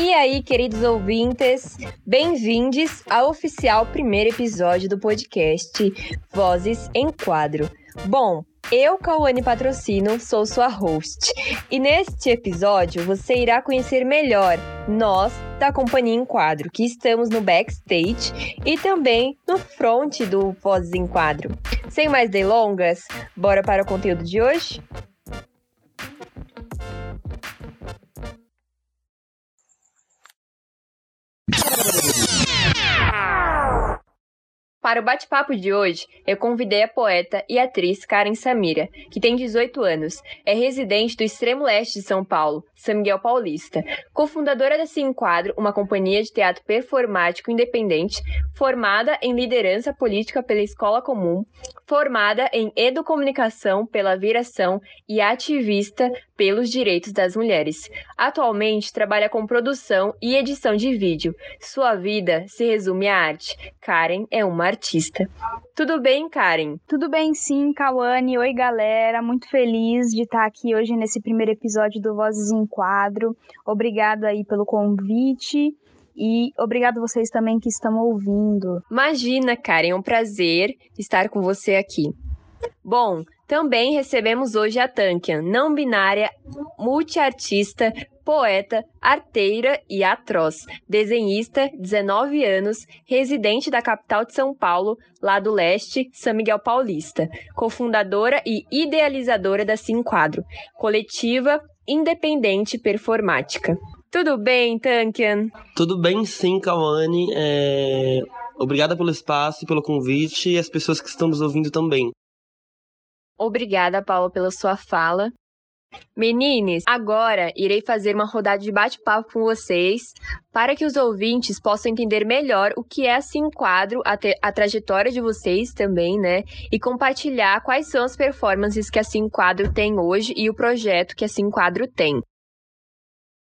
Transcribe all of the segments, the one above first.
E aí, queridos ouvintes, bem-vindos ao oficial primeiro episódio do podcast Vozes em Quadro. Bom, eu, Cauane Patrocínio, sou sua host. E neste episódio você irá conhecer melhor nós da Companhia em Quadro, que estamos no backstage e também no front do Vozes em Quadro. Sem mais delongas, bora para o conteúdo de hoje? Para o bate-papo de hoje, eu convidei a poeta e atriz Karen Samira, que tem 18 anos, é residente do extremo leste de São Paulo, São Miguel Paulista, cofundadora da Se Enquadro, uma companhia de teatro performático independente, formada em liderança política pela Escola Comum, formada em educomunicação pela Viração e ativista pelos direitos das mulheres. Atualmente trabalha com produção e edição de vídeo. Sua vida se resume à arte. Karen é uma artista. Tudo bem, Karen? Tudo bem, sim, Cauane. Oi, galera. Muito feliz de estar aqui hoje nesse primeiro episódio do Vozes em Quadro. Obrigada aí pelo convite. E obrigado vocês também que estão ouvindo. Imagina, Karen, é um prazer estar com você aqui. Bom, também recebemos hoje a Tankian, não binária, multiartista, poeta, arteira e atroz, desenhista, 19 anos, residente da capital de São Paulo, lá do leste, São Miguel Paulista, cofundadora e idealizadora da Sim Quadro, coletiva independente performática. Tudo bem, Tankian? Tudo bem, sim, Kawane. É... Obrigada pelo espaço e pelo convite e as pessoas que estão nos ouvindo também. Obrigada, Paula, pela sua fala. Meninas, agora irei fazer uma rodada de bate-papo com vocês para que os ouvintes possam entender melhor o que é assim quadro, a, a trajetória de vocês também, né? E compartilhar quais são as performances que assim quadro tem hoje e o projeto que assim quadro tem.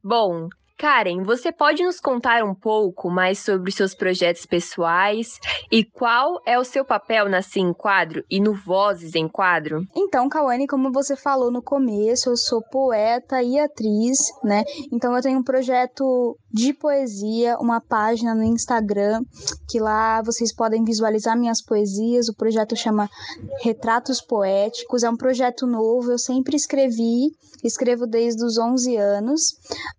Bom, Karen, você pode nos contar um pouco mais sobre seus projetos pessoais e qual é o seu papel na Sim Quadro e no Vozes em Quadro? Então, Kawane, como você falou no começo, eu sou poeta e atriz, né? Então eu tenho um projeto de poesia, uma página no Instagram, que lá vocês podem visualizar minhas poesias. O projeto chama Retratos Poéticos, é um projeto novo, eu sempre escrevi, escrevo desde os 11 anos,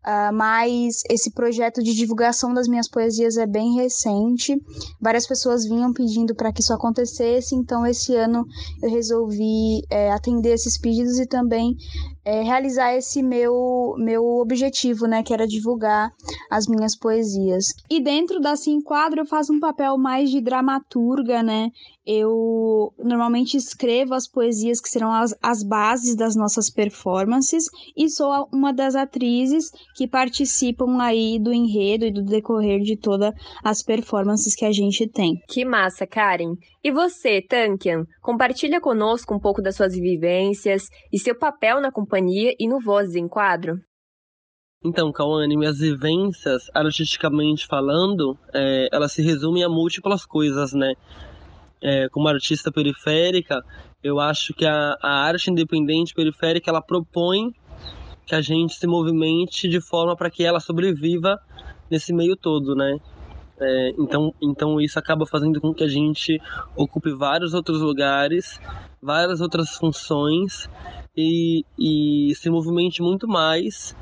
uh, mas esse projeto de divulgação das minhas poesias é bem recente. Várias pessoas vinham pedindo para que isso acontecesse, então esse ano eu resolvi é, atender esses pedidos e também é, realizar esse meu, meu objetivo, né, que era divulgar as minhas poesias. E dentro da Sim Quadro eu faço um papel mais de dramaturga, né? Eu normalmente escrevo as poesias que serão as, as bases das nossas performances e sou uma das atrizes que participam aí do enredo e do decorrer de todas as performances que a gente tem. Que massa, Karen! E você, Tankian, compartilha conosco um pouco das suas vivências e seu papel na companhia e no Vozes em Quadro? Então, Cauane, minhas vivências, artisticamente falando, é, elas se resumem a múltiplas coisas, né? É, como artista periférica, eu acho que a, a arte independente periférica, ela propõe que a gente se movimente de forma para que ela sobreviva nesse meio todo, né? É, então, então isso acaba fazendo com que a gente ocupe vários outros lugares, várias outras funções e, e se movimente muito mais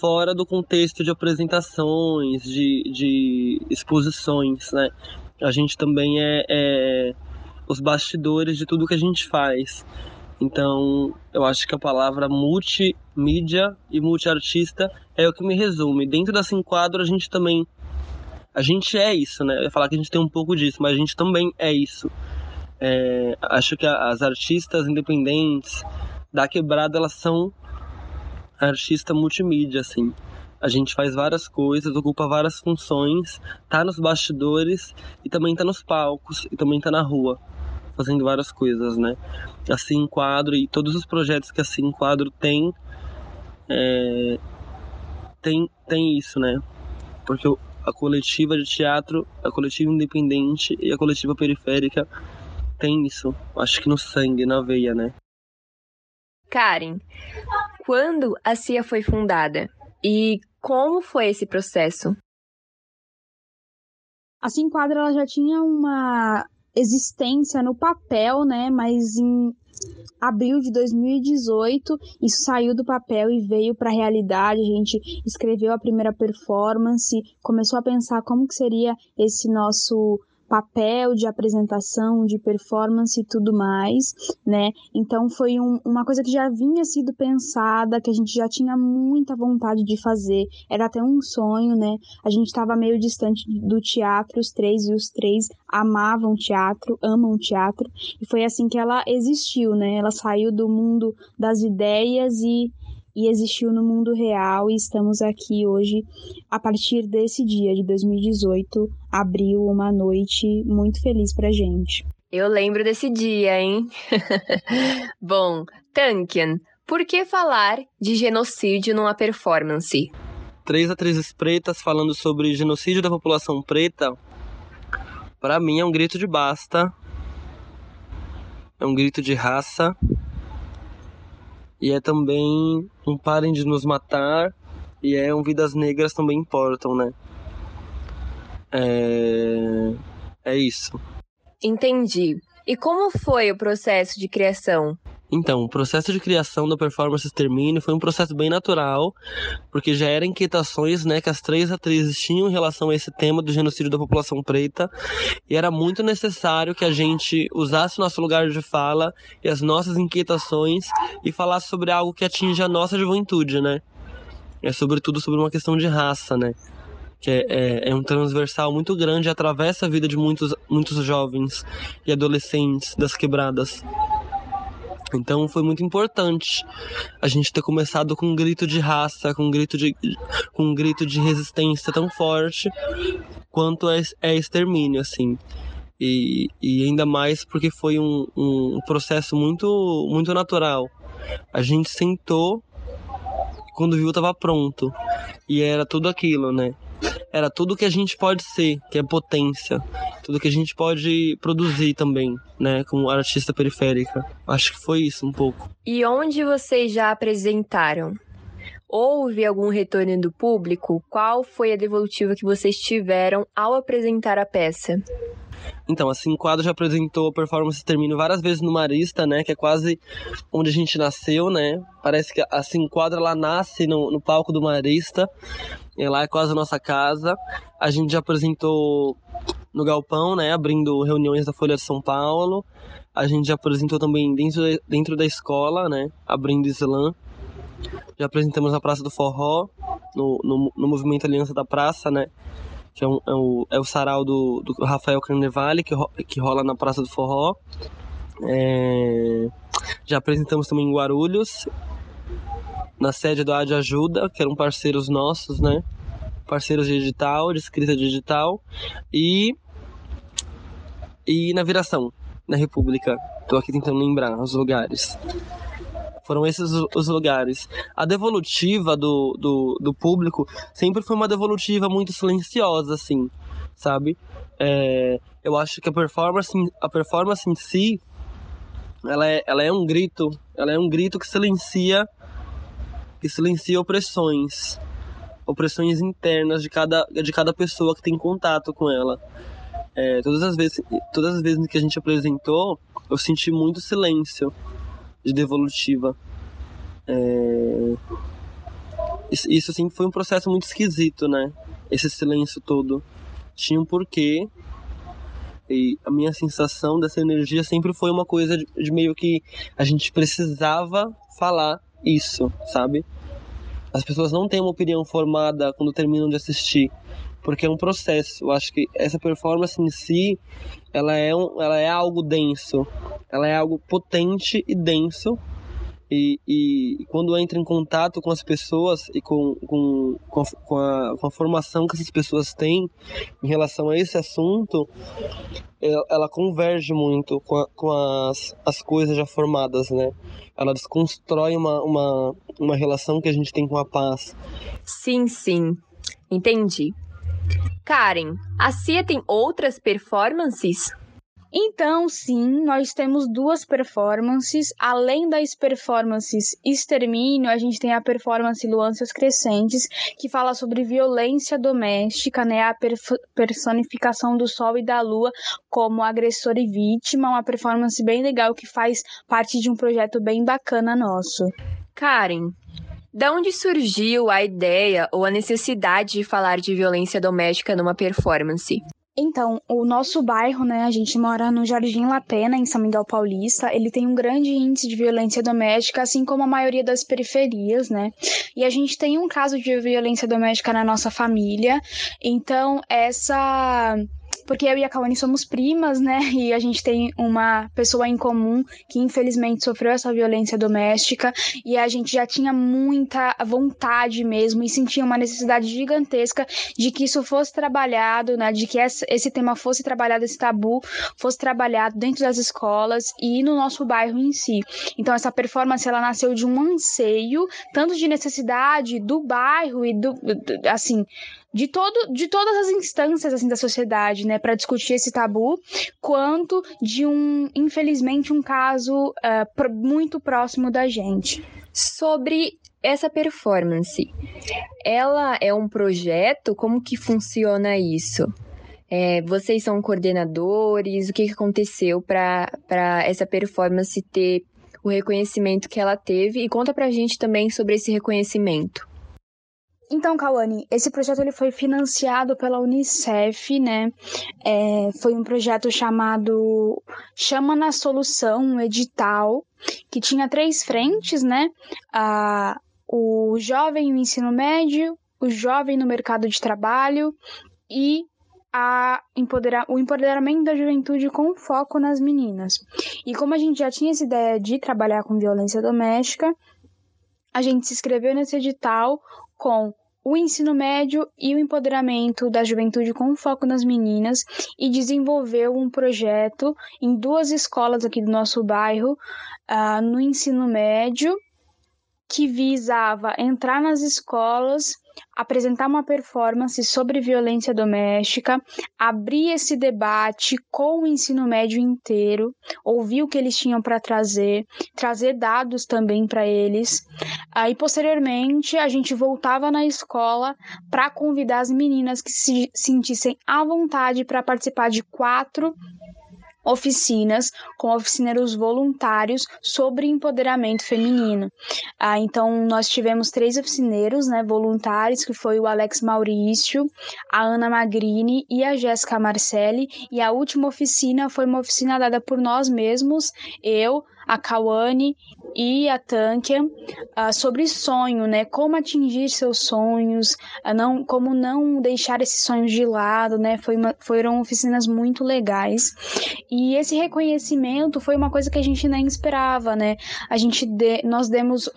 fora do contexto de apresentações, de, de exposições, né? A gente também é, é os bastidores de tudo que a gente faz. Então, eu acho que a palavra multimídia e multiartista é o que me resume. Dentro desse enquadro, a gente também a gente é isso, né? Eu ia falar que a gente tem um pouco disso, mas a gente também é isso. É, acho que as artistas independentes da quebrada, elas são artista multimídia, assim. A gente faz várias coisas, ocupa várias funções, tá nos bastidores e também tá nos palcos e também tá na rua, fazendo várias coisas, né? Assim Quadro e todos os projetos que Assim Quadro tem, é, tem, tem isso, né? Porque a coletiva de teatro, a coletiva independente e a coletiva periférica tem isso, acho que no sangue, na veia, né? Karen, quando a CIA foi fundada? E como foi esse processo? A Se Enquadra ela já tinha uma existência no papel, né? Mas em abril de 2018 isso saiu do papel e veio para a realidade. A gente escreveu a primeira performance, começou a pensar como que seria esse nosso papel de apresentação, de performance e tudo mais, né? Então foi um, uma coisa que já vinha sido pensada, que a gente já tinha muita vontade de fazer, era até um sonho, né? A gente estava meio distante do teatro, os três, e os três amavam teatro, amam teatro, e foi assim que ela existiu, né? Ela saiu do mundo das ideias e e existiu no mundo real e estamos aqui hoje a partir desse dia de 2018, abriu uma noite muito feliz pra gente. Eu lembro desse dia, hein? Bom, Tankian, por que falar de genocídio numa performance? Três atrizes pretas falando sobre genocídio da população preta, para mim é um grito de basta, é um grito de raça e é também um parem de nos matar e é um vidas negras também importam, né? É, é isso. Entendi. E como foi o processo de criação? Então, o processo de criação da performance Termine foi um processo bem natural, porque já eram inquietações né, que as três atrizes tinham em relação a esse tema do genocídio da população preta, e era muito necessário que a gente usasse o nosso lugar de fala e as nossas inquietações e falasse sobre algo que atinge a nossa juventude, né? É sobretudo sobre uma questão de raça, né? que é, é, é, um transversal muito grande, atravessa a vida de muitos, muitos jovens e adolescentes das quebradas. Então foi muito importante a gente ter começado com um grito de raça, com um grito de, com um grito de resistência tão forte quanto é, é extermínio, assim. E, e ainda mais porque foi um, um processo muito, muito natural. A gente sentou quando viu estava pronto e era tudo aquilo, né? Era tudo que a gente pode ser, que é potência, tudo que a gente pode produzir também, né, como artista periférica. Acho que foi isso um pouco. E onde vocês já apresentaram? Houve algum retorno do público? Qual foi a devolutiva que vocês tiveram ao apresentar a peça? Então, a Cinquadro já apresentou a performance Termino várias vezes no Marista, né? Que é quase onde a gente nasceu, né? Parece que a Cinquadro, ela nasce no, no palco do Marista. E lá é quase a nossa casa. A gente já apresentou no Galpão, né? Abrindo reuniões da Folha de São Paulo. A gente já apresentou também dentro, dentro da escola, né? Abrindo slam. Já apresentamos na Praça do Forró, no, no, no movimento Aliança da Praça, né? que é, um, é, o, é o sarau do, do Rafael Carnevale, que, ro, que rola na Praça do Forró. É, já apresentamos também em Guarulhos, na sede do Ad Ajuda, que eram parceiros nossos, né? Parceiros de digital, de escrita digital. E, e na Viração, na República. Estou aqui tentando lembrar os lugares. Foram esses os lugares. A devolutiva do, do, do público sempre foi uma devolutiva muito silenciosa, assim, sabe? É, eu acho que a performance, a performance em si, ela é, ela é um grito, ela é um grito que silencia, que silencia opressões, opressões internas de cada, de cada pessoa que tem contato com ela. É, todas as vezes, todas as vezes que a gente apresentou, eu senti muito silêncio de devolutiva. É... Isso sempre foi um processo muito esquisito, né? Esse silêncio todo. Tinha um porquê. E a minha sensação dessa energia sempre foi uma coisa de, de meio que a gente precisava falar isso, sabe? As pessoas não têm uma opinião formada quando terminam de assistir, porque é um processo. Eu acho que essa performance em si, ela é, um, ela é algo denso, ela é algo potente e denso. E, e quando entra em contato com as pessoas e com, com, com, a, com, a, com a formação que essas pessoas têm em relação a esse assunto, ela, ela converge muito com, a, com as, as coisas já formadas, né? Ela desconstrói uma, uma, uma relação que a gente tem com a paz. Sim, sim. Entendi. Karen, a Cia tem outras performances? Então, sim, nós temos duas performances. Além das performances Extermínio, a gente tem a performance Luâncias Crescentes, que fala sobre violência doméstica, né? A personificação do sol e da lua como agressor e vítima. Uma performance bem legal que faz parte de um projeto bem bacana nosso. Karen, da onde surgiu a ideia ou a necessidade de falar de violência doméstica numa performance? Então, o nosso bairro, né, a gente mora no Jardim La Pena, em São Miguel Paulista, ele tem um grande índice de violência doméstica, assim como a maioria das periferias, né? E a gente tem um caso de violência doméstica na nossa família. Então, essa porque eu e a Kawane somos primas, né? E a gente tem uma pessoa em comum que infelizmente sofreu essa violência doméstica e a gente já tinha muita vontade mesmo e sentia uma necessidade gigantesca de que isso fosse trabalhado, né? De que esse tema fosse trabalhado, esse tabu fosse trabalhado dentro das escolas e no nosso bairro em si. Então essa performance ela nasceu de um anseio tanto de necessidade do bairro e do assim de, todo, de todas as instâncias assim da sociedade, né, para discutir esse tabu, quanto de um, infelizmente, um caso uh, muito próximo da gente. Sobre essa performance, ela é um projeto? Como que funciona isso? É, vocês são coordenadores? O que, que aconteceu para essa performance ter o reconhecimento que ela teve? E conta pra gente também sobre esse reconhecimento. Então, Kawane, esse projeto ele foi financiado pela Unicef, né? É, foi um projeto chamado Chama na Solução, um edital, que tinha três frentes, né? Ah, o jovem no ensino médio, o jovem no mercado de trabalho e a empoderar, o empoderamento da juventude com foco nas meninas. E como a gente já tinha essa ideia de trabalhar com violência doméstica, a gente se inscreveu nesse edital com o ensino médio e o empoderamento da juventude com foco nas meninas e desenvolveu um projeto em duas escolas aqui do nosso bairro, uh, no ensino médio, que visava entrar nas escolas apresentar uma performance sobre violência doméstica, abrir esse debate com o ensino médio inteiro, ouvir o que eles tinham para trazer, trazer dados também para eles. Aí, posteriormente, a gente voltava na escola para convidar as meninas que se sentissem à vontade para participar de quatro oficinas com oficineiros voluntários sobre empoderamento feminino. Ah, então, nós tivemos três oficineiros né, voluntários, que foi o Alex Maurício, a Ana Magrini e a Jéssica Marcelli, e a última oficina foi uma oficina dada por nós mesmos, eu, a Kawane e a Tankia uh, sobre sonho, né? Como atingir seus sonhos, uh, não, como não deixar esses sonhos de lado, né? Foi uma, foram oficinas muito legais. E esse reconhecimento foi uma coisa que a gente nem esperava, né? A gente de, nós demos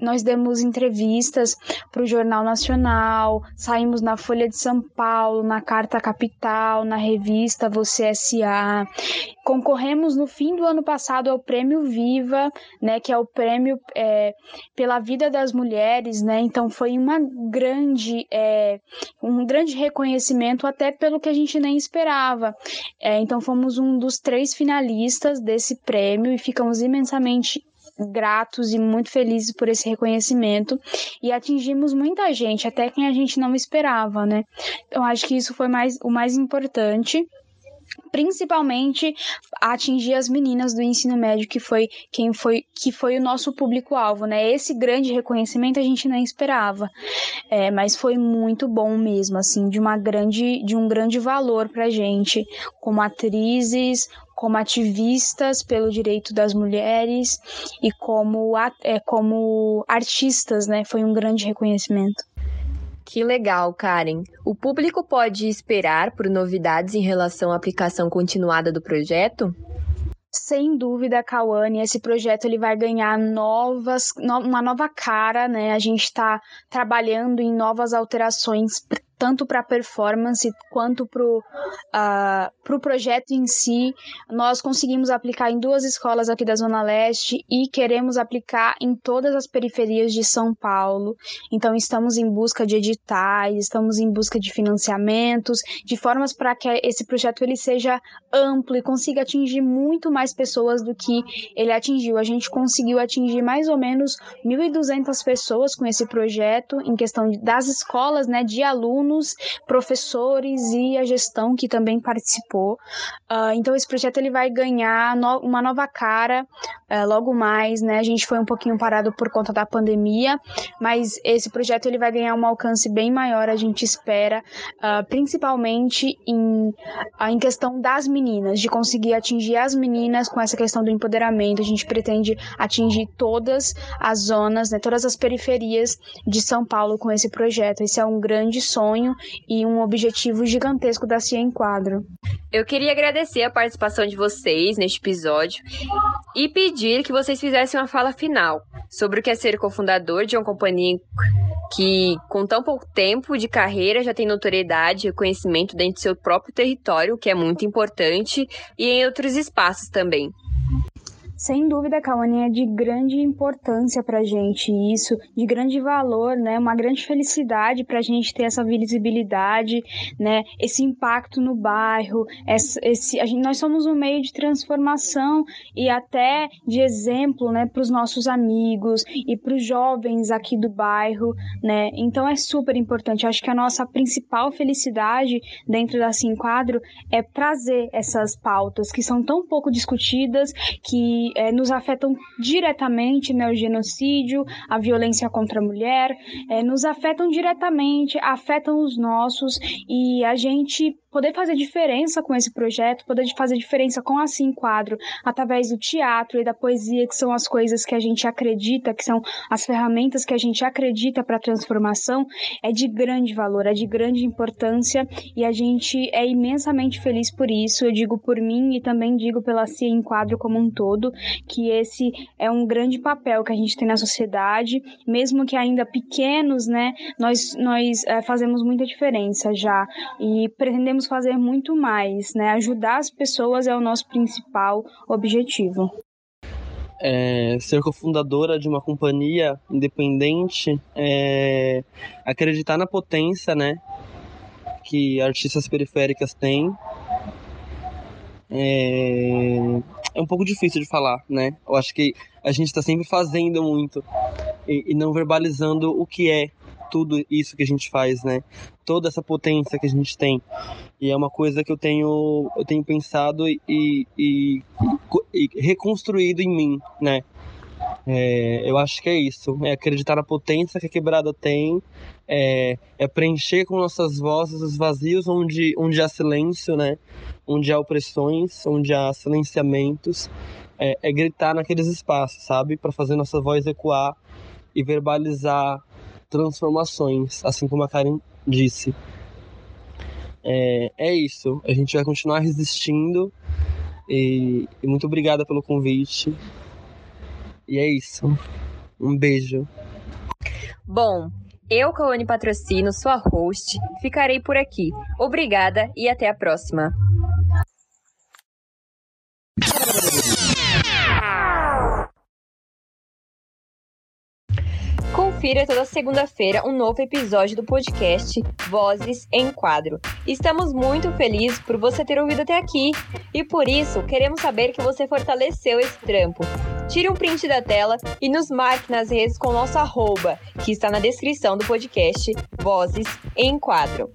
nós demos entrevistas para o Jornal Nacional, saímos na Folha de São Paulo, na Carta Capital, na revista Você SA. Concorremos no fim do ano passado ao Prêmio Viva, né? Que é o prêmio é, pela vida das mulheres, né? Então foi uma grande, é, um grande reconhecimento até pelo que a gente nem esperava. É, então fomos um dos três finalistas desse prêmio e ficamos imensamente gratos e muito felizes por esse reconhecimento e atingimos muita gente, até quem a gente não esperava, né? Então acho que isso foi mais o mais importante principalmente atingir as meninas do ensino médio que foi quem foi que foi o nosso público alvo né? Esse grande reconhecimento a gente nem esperava. É, mas foi muito bom mesmo assim de uma grande de um grande valor para gente como atrizes como ativistas pelo direito das mulheres e como é, como artistas né? Foi um grande reconhecimento que legal, Karen. O público pode esperar por novidades em relação à aplicação continuada do projeto? Sem dúvida, Kawane, esse projeto ele vai ganhar novas, no, uma nova cara, né? A gente está trabalhando em novas alterações tanto para a performance quanto para o uh, pro projeto em si. Nós conseguimos aplicar em duas escolas aqui da Zona Leste e queremos aplicar em todas as periferias de São Paulo. Então, estamos em busca de editais, estamos em busca de financiamentos, de formas para que esse projeto ele seja amplo e consiga atingir muito mais pessoas do que ele atingiu. A gente conseguiu atingir mais ou menos 1.200 pessoas com esse projeto, em questão das escolas, né, de alunos, professores e a gestão que também participou. Uh, então, esse projeto ele vai ganhar no uma nova cara uh, logo mais, né? A gente foi um pouquinho parado por conta da pandemia, mas esse projeto ele vai ganhar um alcance bem maior, a gente espera, uh, principalmente em, em questão das meninas, de conseguir atingir as meninas com essa questão do empoderamento. A gente pretende atingir todas as zonas, né, todas as periferias de São Paulo com esse projeto. Esse é um grande sonho e um objetivo gigantesco da CIA Enquadro. Eu queria agradecer a participação de vocês neste episódio e pedir que vocês fizessem uma fala final sobre o que é ser cofundador de uma companhia que, com tão pouco tempo de carreira, já tem notoriedade e reconhecimento dentro do seu próprio território, o que é muito importante, e em outros espaços também. Sem dúvida, Cauane, é de grande importância para a gente isso, de grande valor, né? Uma grande felicidade para a gente ter essa visibilidade, né? Esse impacto no bairro, esse, esse a gente, nós somos um meio de transformação e até de exemplo, né? Para os nossos amigos e para os jovens aqui do bairro, né? Então é super importante. acho que a nossa principal felicidade dentro da Sim Quadro é trazer essas pautas que são tão pouco discutidas que é, nos afetam diretamente, né, o genocídio, a violência contra a mulher, é, nos afetam diretamente, afetam os nossos e a gente poder fazer diferença com esse projeto, poder fazer diferença com assim quadro, através do teatro e da poesia, que são as coisas que a gente acredita, que são as ferramentas que a gente acredita para a transformação, é de grande valor, é de grande importância e a gente é imensamente feliz por isso. Eu digo por mim e também digo pela CIA em quadro como um todo, que esse é um grande papel que a gente tem na sociedade, mesmo que ainda pequenos, né? Nós, nós é, fazemos muita diferença já e pretendemos fazer muito mais, né? Ajudar as pessoas é o nosso principal objetivo. É, ser cofundadora de uma companhia independente, é, acreditar na potência, né, que artistas periféricas têm, é, é um pouco difícil de falar, né? Eu acho que a gente está sempre fazendo muito e, e, não verbalizando o que é tudo isso que a gente faz, né? Toda essa potência que a gente tem. E é uma coisa que eu tenho, eu tenho pensado e, e, e reconstruído em mim, né? É, eu acho que é isso, é acreditar na potência que a quebrada tem, é, é, preencher com nossas vozes os vazios onde, onde há silêncio, né? Onde há opressões, onde há silenciamentos, é, é gritar naqueles espaços, sabe? Para fazer nossa voz ecoar e verbalizar transformações, assim como a Karen disse. É, é isso, a gente vai continuar resistindo e, e muito obrigada pelo convite. E é isso. Um beijo. Bom, eu, Kawane Patrocínio, sua host, ficarei por aqui. Obrigada e até a próxima. Confira toda segunda-feira um novo episódio do podcast Vozes em Quadro. Estamos muito felizes por você ter ouvido até aqui e por isso queremos saber que você fortaleceu esse trampo. Tire um print da tela e nos marque nas redes com nosso arroba, que está na descrição do podcast Vozes em Quadro.